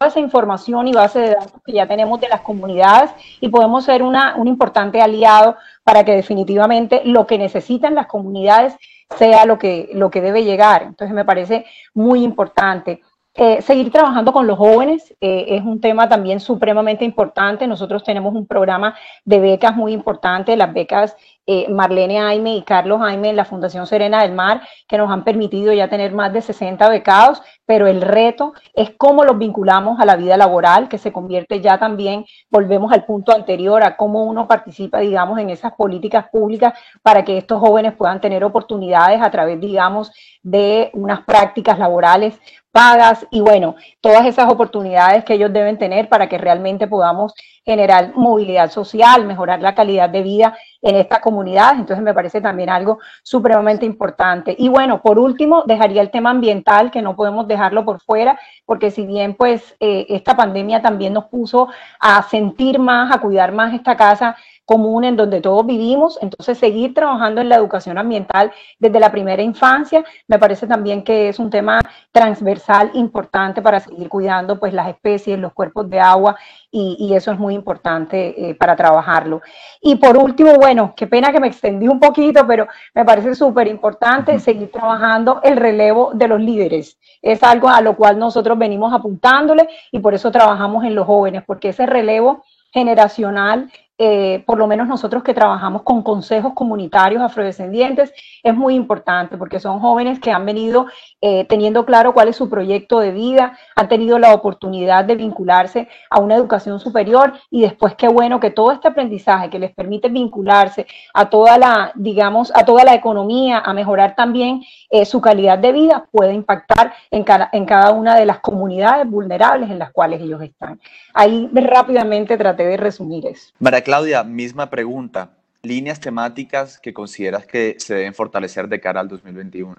esa información y base de datos que ya tenemos de las comunidades y podemos ser una, un importante aliado para que definitivamente lo que necesitan las comunidades sea lo que, lo que debe llegar. Entonces me parece muy importante. Eh, seguir trabajando con los jóvenes eh, es un tema también supremamente importante. Nosotros tenemos un programa de becas muy importante, las becas eh, Marlene Jaime y Carlos Jaime en la Fundación Serena del Mar, que nos han permitido ya tener más de 60 becados, pero el reto es cómo los vinculamos a la vida laboral, que se convierte ya también, volvemos al punto anterior, a cómo uno participa, digamos, en esas políticas públicas para que estos jóvenes puedan tener oportunidades a través, digamos, de unas prácticas laborales pagas y bueno, todas esas oportunidades que ellos deben tener para que realmente podamos generar movilidad social, mejorar la calidad de vida en esta comunidad. Entonces me parece también algo supremamente importante. Y bueno, por último, dejaría el tema ambiental, que no podemos dejarlo por fuera, porque si bien pues eh, esta pandemia también nos puso a sentir más, a cuidar más esta casa, común en donde todos vivimos, entonces seguir trabajando en la educación ambiental desde la primera infancia, me parece también que es un tema transversal importante para seguir cuidando pues las especies, los cuerpos de agua y, eso es muy importante eh, para trabajarlo. Y por último, bueno, qué pena que me extendí un poquito, pero me parece súper importante seguir trabajando el relevo de los líderes. Es algo a lo cual nosotros venimos apuntándole y por eso trabajamos en los jóvenes, porque ese relevo generacional eh, por lo menos nosotros que trabajamos con consejos comunitarios afrodescendientes, es muy importante porque son jóvenes que han venido eh, teniendo claro cuál es su proyecto de vida, han tenido la oportunidad de vincularse a una educación superior y después qué bueno que todo este aprendizaje que les permite vincularse a toda la, digamos, a toda la economía, a mejorar también eh, su calidad de vida, puede impactar en cada, en cada una de las comunidades vulnerables en las cuales ellos están. Ahí rápidamente traté de resumir eso. Claudia, misma pregunta. Líneas temáticas que consideras que se deben fortalecer de cara al 2021.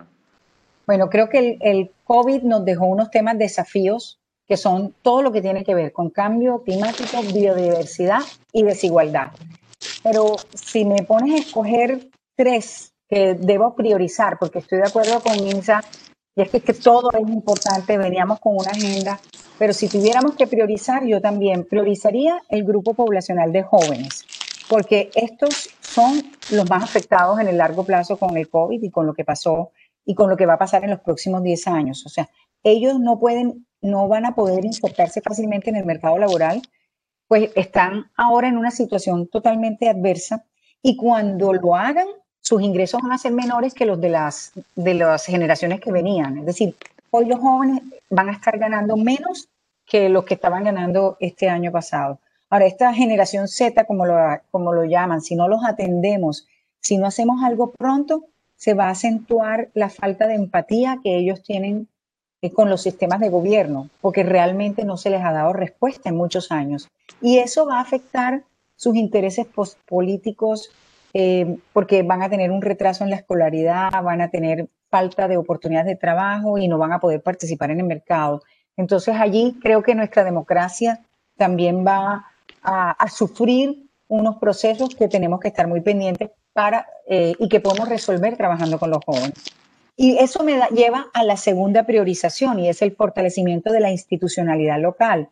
Bueno, creo que el, el COVID nos dejó unos temas desafíos que son todo lo que tiene que ver con cambio climático, biodiversidad y desigualdad. Pero si me pones a escoger tres que debo priorizar, porque estoy de acuerdo con Minsa, y es que, que todo es importante, veníamos con una agenda pero si tuviéramos que priorizar, yo también priorizaría el grupo poblacional de jóvenes, porque estos son los más afectados en el largo plazo con el COVID y con lo que pasó y con lo que va a pasar en los próximos 10 años. O sea, ellos no pueden, no van a poder insertarse fácilmente en el mercado laboral, pues están ahora en una situación totalmente adversa y cuando lo hagan, sus ingresos van a ser menores que los de las, de las generaciones que venían. Es decir, hoy los jóvenes van a estar ganando menos que los que estaban ganando este año pasado. Ahora, esta generación Z, como lo, como lo llaman, si no los atendemos, si no hacemos algo pronto, se va a acentuar la falta de empatía que ellos tienen eh, con los sistemas de gobierno, porque realmente no se les ha dado respuesta en muchos años. Y eso va a afectar sus intereses políticos, eh, porque van a tener un retraso en la escolaridad, van a tener falta de oportunidades de trabajo y no van a poder participar en el mercado. Entonces allí creo que nuestra democracia también va a, sufrir unos procesos que tenemos que estar muy pendientes para eh, y que podemos resolver trabajando con los jóvenes. Y eso me lleva a la segunda priorización y es el fortalecimiento de la institucionalidad local,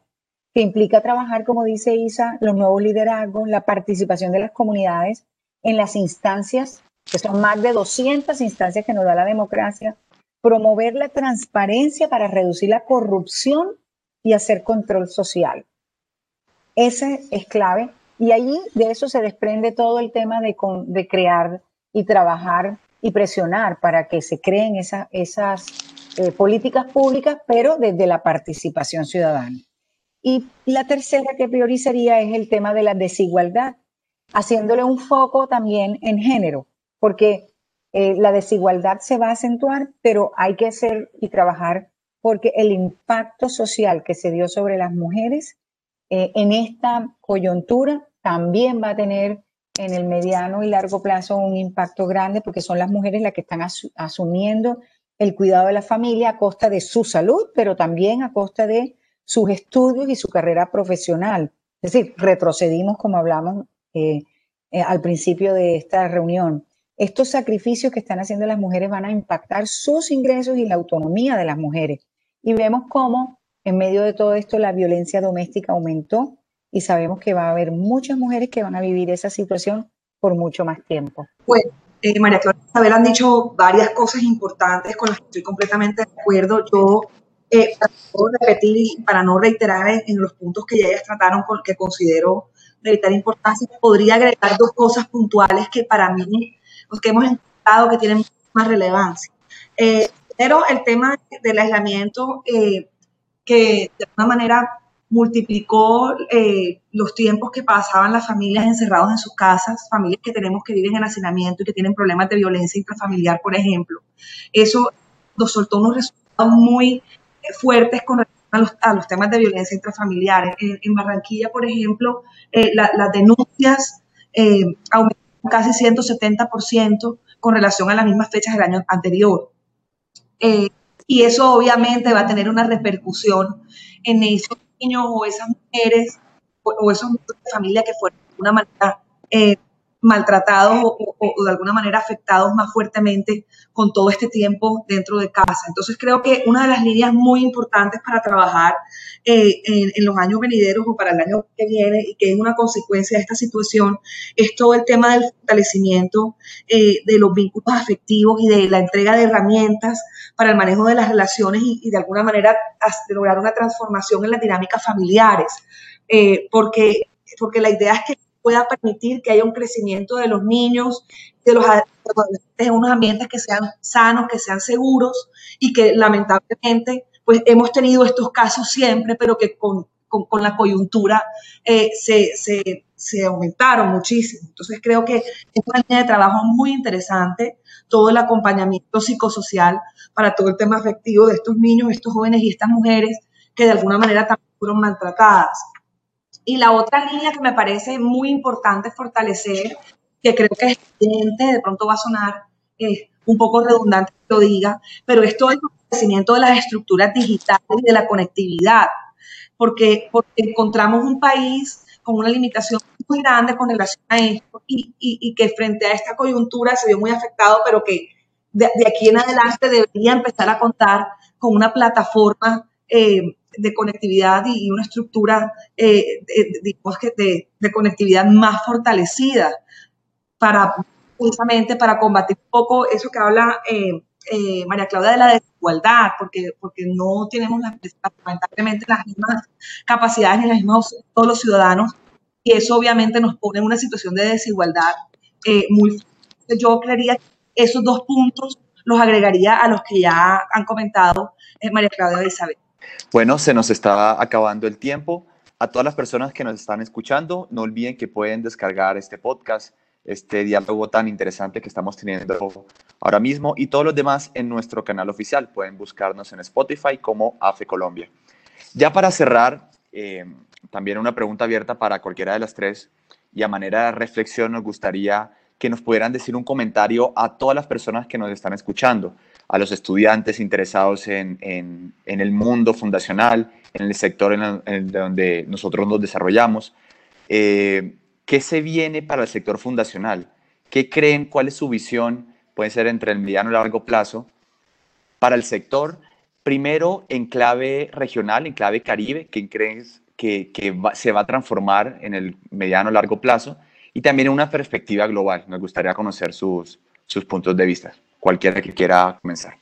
que implica trabajar, como dice Isa, los nuevos liderazgos, la participación de las comunidades en las instancias, que son más de 200 instancias que nos da la democracia, promover la transparencia para reducir la corrupción y hacer control social. Ese es clave. Y allí de eso se desprende todo el tema de, de crear y trabajar y presionar para que se creen esas eh, políticas públicas, pero desde la participación ciudadana. Y la tercera que priorizaría es el tema de la desigualdad, haciéndole un foco también en género, porque eh, la desigualdad se va a acentuar, pero hay que hacer y trabajar porque el impacto social que se dio sobre las mujeres eh, en esta coyuntura también va a tener en el mediano y largo plazo un impacto grande porque son las mujeres las que están asumiendo el cuidado de la familia a costa de su salud, pero también a costa de sus estudios y su carrera profesional. Es decir, retrocedimos como hablamos eh, eh, al principio de esta reunión. Estos sacrificios que están haciendo las mujeres van a impactar sus ingresos y la autonomía de las mujeres. Y vemos cómo en medio de todo esto la violencia doméstica aumentó y sabemos que va a haber muchas mujeres que van a vivir esa situación por mucho más tiempo. Bueno, eh, María Clara Isabel han dicho varias cosas importantes con las que estoy completamente de acuerdo. Yo, eh, para no repetir y para no reiterar en, los puntos que ya ellas trataron, con, que considero de vital importancia, podría agregar dos cosas puntuales que para mí, los que hemos encontrado que tienen más relevancia. Eh, primero, el tema del aislamiento, eh, que de alguna manera multiplicó eh, los tiempos que pasaban las familias encerrados en sus casas, familias que tenemos que viven en hacinamiento y que tienen problemas de violencia intrafamiliar, por ejemplo. Eso nos soltó unos resultados muy eh, fuertes con a los, temas de violencia intrafamiliar. En, Barranquilla, por ejemplo, eh, las denuncias aumentaron casi 170% con relación a las mismas fechas del año anterior. y eso obviamente va a tener una repercusión en esos niños o esas mujeres o, esos miembros de familia que fueron de alguna manera eh, maltratados o, de alguna manera afectados más fuertemente con todo este tiempo dentro de casa. Entonces creo que una de las líneas muy importantes para trabajar eh, en, los años venideros o para el año que viene y que es una consecuencia de esta situación es todo el tema del fortalecimiento eh, de los vínculos afectivos y de la entrega de herramientas para el manejo de las relaciones y, de alguna manera lograr una transformación en las dinámicas familiares. Eh, porque, porque la idea es que pueda permitir que haya un crecimiento de los niños, de los adolescentes en unos ambientes que sean sanos, que sean seguros y que lamentablemente pues hemos tenido estos casos siempre, pero que con, con, la coyuntura eh, se, se, se, aumentaron muchísimo. Entonces creo que es una línea de trabajo muy interesante, todo el acompañamiento psicosocial para todo el tema afectivo de estos niños, estos jóvenes y estas mujeres que de alguna manera también fueron maltratadas. Y la otra línea que me parece muy importante fortalecer, que creo que es evidente, de pronto va a sonar eh, un poco redundante que lo diga, pero es todo el fortalecimiento de las estructuras digitales y de la conectividad, porque, porque encontramos un país con una limitación muy grande con relación a esto y, y, que frente a esta coyuntura se vio muy afectado, pero que de, aquí en adelante debería empezar a contar con una plataforma eh, de conectividad y, una estructura, eh, de, de, conectividad más fortalecida para justamente para combatir un poco eso que habla eh, eh, María Claudia de la desigualdad, porque, porque no tenemos las, lamentablemente las mismas capacidades ni las mismas todos los ciudadanos y eso obviamente nos pone en una situación de desigualdad muy fuerte. Yo creería que esos dos puntos los agregaría a los que ya han comentado María Claudia y Isabel. Bueno, se nos está acabando el tiempo. A todas las personas que nos están escuchando, no olviden que pueden descargar este podcast, este diálogo tan interesante que estamos teniendo ahora mismo y todos los demás en nuestro canal oficial. Pueden buscarnos en Spotify como AFE Colombia. Ya para cerrar, eh, también una pregunta abierta para cualquiera de las tres y a manera de reflexión nos gustaría que nos pudieran decir un comentario a todas las personas que nos están escuchando a los estudiantes interesados en, en, el mundo fundacional, en el sector en, donde nosotros nos desarrollamos. Eh, ¿Qué se viene para el sector fundacional? ¿Qué creen? ¿Cuál es su visión? Puede ser entre el mediano y largo plazo para el sector, primero en clave regional, en clave Caribe, ¿qué crees que, se va a transformar en el mediano o largo plazo? Y también en una perspectiva global. Me gustaría conocer sus, sus puntos de vista. Cualquiera que quiera comenzar.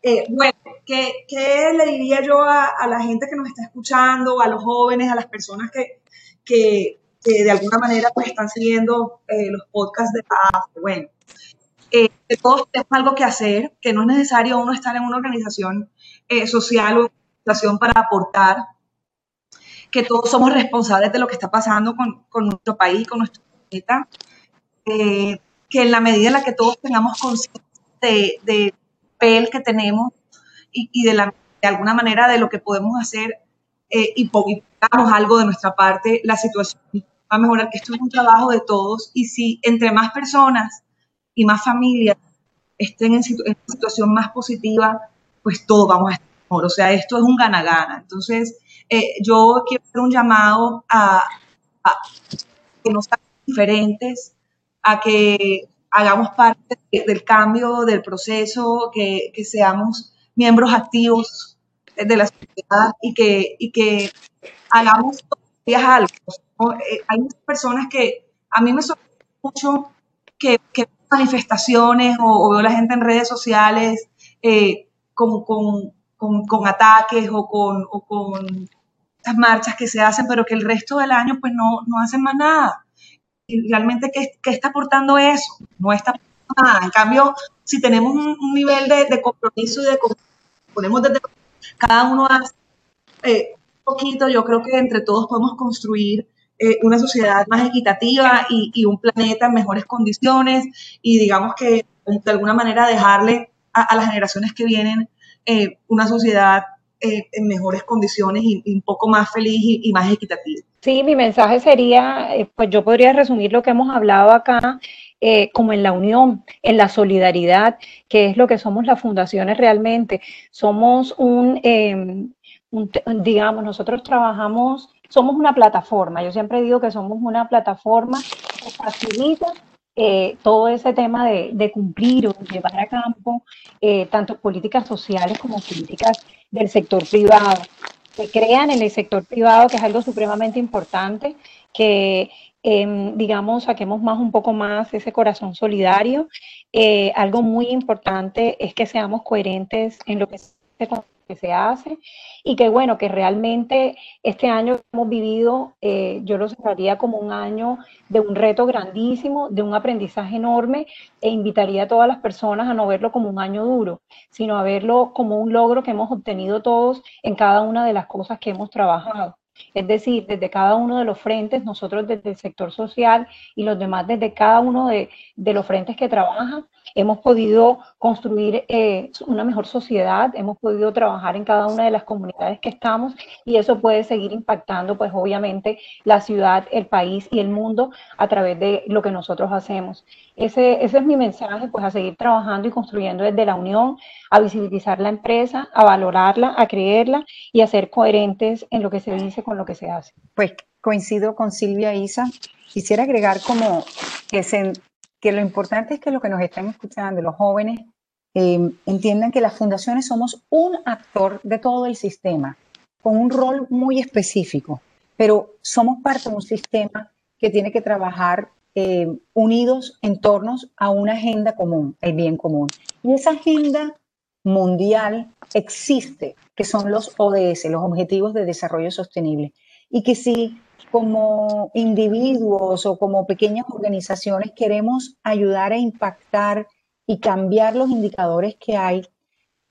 Eh, bueno, ¿qué, ¿qué, le diría yo a, la gente que nos está escuchando, a los jóvenes, a las personas que, que, de alguna manera pues están siguiendo eh, los podcasts de paz? Bueno, eh, que todos tenemos algo que hacer, que no es necesario uno estar en una organización eh, social o organización para aportar, que todos somos responsables de lo que está pasando con, nuestro país, con nuestro planeta, que en la medida en la que todos tengamos conciencia de, de papel que tenemos y, y de, la, de, alguna manera de lo que podemos hacer eh, y pongamos algo de nuestra parte, la situación va a mejorar. Esto es un trabajo de todos y si entre más personas y más familias estén en, una situación más positiva, pues todos vamos a estar mejor. O sea, esto es un gana-gana. Entonces, eh, yo quiero hacer un llamado a, que nos sean diferentes, a que hagamos parte del cambio, del proceso, que, que, seamos miembros activos de la sociedad y que, y que hagamos todos algo. Eh, hay muchas personas que a mí me sorprende mucho que, que manifestaciones o, veo a la gente en redes sociales eh, con, con, con, ataques o con, o con las marchas que se hacen, pero que el resto del año pues no, no hacen más nada. Y realmente, ¿qué, ¿qué, está aportando eso? No está aportando nada. En cambio, si tenemos un, nivel de, compromiso y de ponemos desde cada uno hace eh, un poquito, yo creo que entre todos podemos construir eh, una sociedad más equitativa y, un planeta en mejores condiciones y digamos que de alguna manera dejarle a, las generaciones que vienen eh, una sociedad eh, en mejores condiciones y, un poco más feliz y, más equitativa. Sí, mi mensaje sería, pues yo podría resumir lo que hemos hablado acá como en la unión, en la solidaridad, que es lo que somos las fundaciones realmente. Somos un, un digamos, nosotros trabajamos somos una plataforma. Yo siempre digo que somos una plataforma que facilita eh, todo ese tema de, cumplir o llevar a campo eh, tanto políticas sociales como políticas del sector privado. Se crean en el sector privado, que es algo supremamente importante, que em, digamos, saquemos más un poco más ese corazón solidario. Eh, algo muy importante es que seamos coherentes en lo que se que se hace y que bueno, que realmente este año hemos vivido, eh, yo lo cerraría como un año de un reto grandísimo, de un aprendizaje enorme e invitaría a todas las personas a no verlo como un año duro, sino a verlo como un logro que hemos obtenido todos en cada una de las cosas que hemos trabajado. Es decir, desde cada uno de los frentes, nosotros desde el sector social y los demás desde cada uno de, los frentes que trabajan, hemos podido construir eh, una mejor sociedad, hemos podido trabajar en cada una de las comunidades que estamos y eso puede seguir impactando, pues obviamente, la ciudad, el país y el mundo a través de lo que nosotros hacemos. Ese, ese es mi mensaje, pues a seguir trabajando y construyendo desde la unión, a visibilizar la empresa, a valorarla, a creerla y a ser coherentes en lo que se dice con lo que se hace. Pues coincido con Silvia Isa. Quisiera agregar como que se, que lo importante es que los que nos están escuchando, los jóvenes, eh, entiendan que las fundaciones somos un actor de todo el sistema, con un rol muy específico, pero somos parte de un sistema que tiene que trabajar eh, unidos en torno a una agenda común, el bien común. Y esa agenda mundial existe, que son los ODS, los Objetivos de Desarrollo Sostenible, y que si como individuos o como pequeñas organizaciones queremos ayudar a impactar y cambiar los indicadores que hay,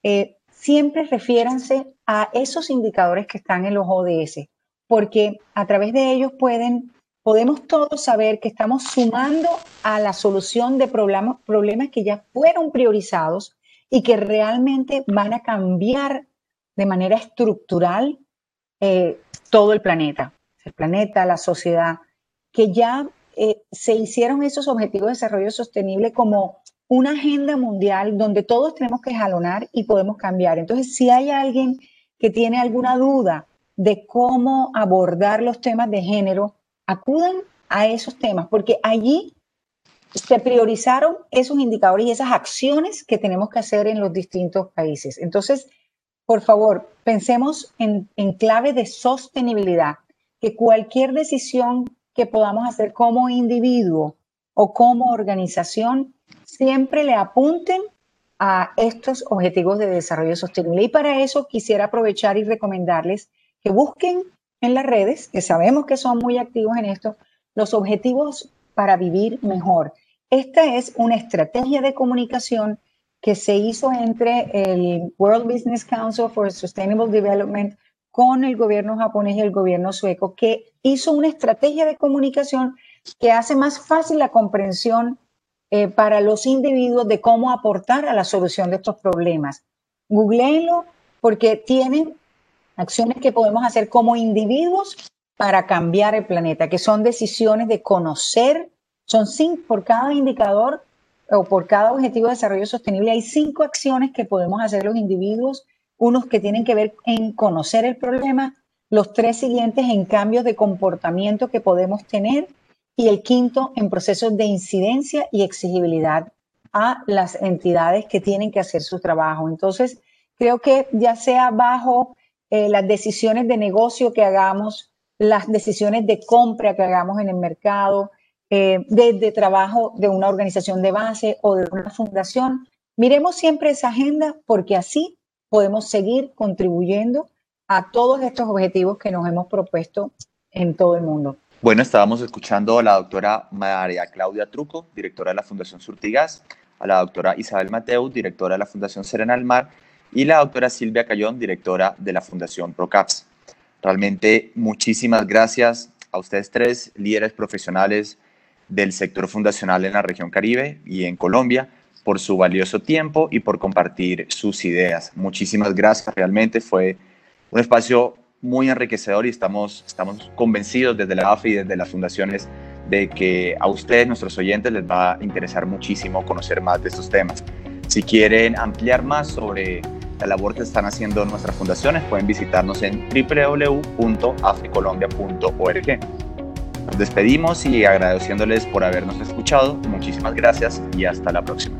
eh, siempre refiéranse a esos indicadores que están en los ODS, porque a través de ellos pueden, podemos todos saber que estamos sumando a la solución de problemas, problemas que ya fueron priorizados y que realmente van a cambiar de manera estructural eh, todo el planeta el planeta, la sociedad, que ya eh, se hicieron esos objetivos de desarrollo sostenible como una agenda mundial donde todos tenemos que jalonar y podemos cambiar. Entonces, si hay alguien que tiene alguna duda de cómo abordar los temas de género, acudan a esos temas, porque allí se priorizaron esos indicadores y esas acciones que tenemos que hacer en los distintos países. Entonces, por favor, pensemos en, en clave de sostenibilidad, que cualquier decisión que podamos hacer como individuo o como organización siempre le apunten a estos objetivos de desarrollo sostenible. Y para eso quisiera aprovechar y recomendarles que busquen en las redes, que sabemos que son muy activos en esto, los objetivos para vivir mejor. Esta es una estrategia de comunicación que se hizo entre el World Business Council for Sustainable Development con el gobierno japonés y el gobierno sueco, que hizo una estrategia de comunicación que hace más fácil la comprensión eh, para los individuos de cómo aportar a la solución de estos problemas. Googleenlo porque tienen acciones que podemos hacer como individuos para cambiar el planeta, que son decisiones de conocer, son cinco por cada indicador o por cada objetivo de desarrollo sostenible, hay cinco acciones que podemos hacer los individuos, unos que tienen que ver en conocer el problema, los tres siguientes en cambios de comportamiento que podemos tener y el quinto en procesos de incidencia y exigibilidad a las entidades que tienen que hacer su trabajo. Entonces, creo que ya sea bajo eh, las decisiones de negocio que hagamos, las decisiones de compra que hagamos en el mercado, eh, trabajo de una organización de base o de una fundación. Miremos siempre esa agenda porque así podemos seguir contribuyendo a todos estos objetivos que nos hemos propuesto en todo el mundo. Bueno, estábamos escuchando a la doctora María Claudia Truco, directora de la Fundación Surtigas, a la doctora Isabel Mateu, directora de la Fundación Serena del Mar, y la doctora Silvia Cayón, directora de la Fundación ProCaps. Realmente muchísimas gracias a ustedes tres, líderes profesionales del sector fundacional en la región Caribe y en Colombia por su valioso tiempo y por compartir sus ideas. Muchísimas gracias, realmente fue un espacio muy enriquecedor y estamos, estamos convencidos desde la AFI y desde las fundaciones de que a ustedes, nuestros oyentes, les va a interesar muchísimo conocer más de estos temas. Si quieren ampliar más sobre la labor que están haciendo nuestras fundaciones, pueden visitarnos en www.africolombia.org. Nos despedimos y agradeciéndoles por habernos escuchado. Muchísimas gracias y hasta la próxima.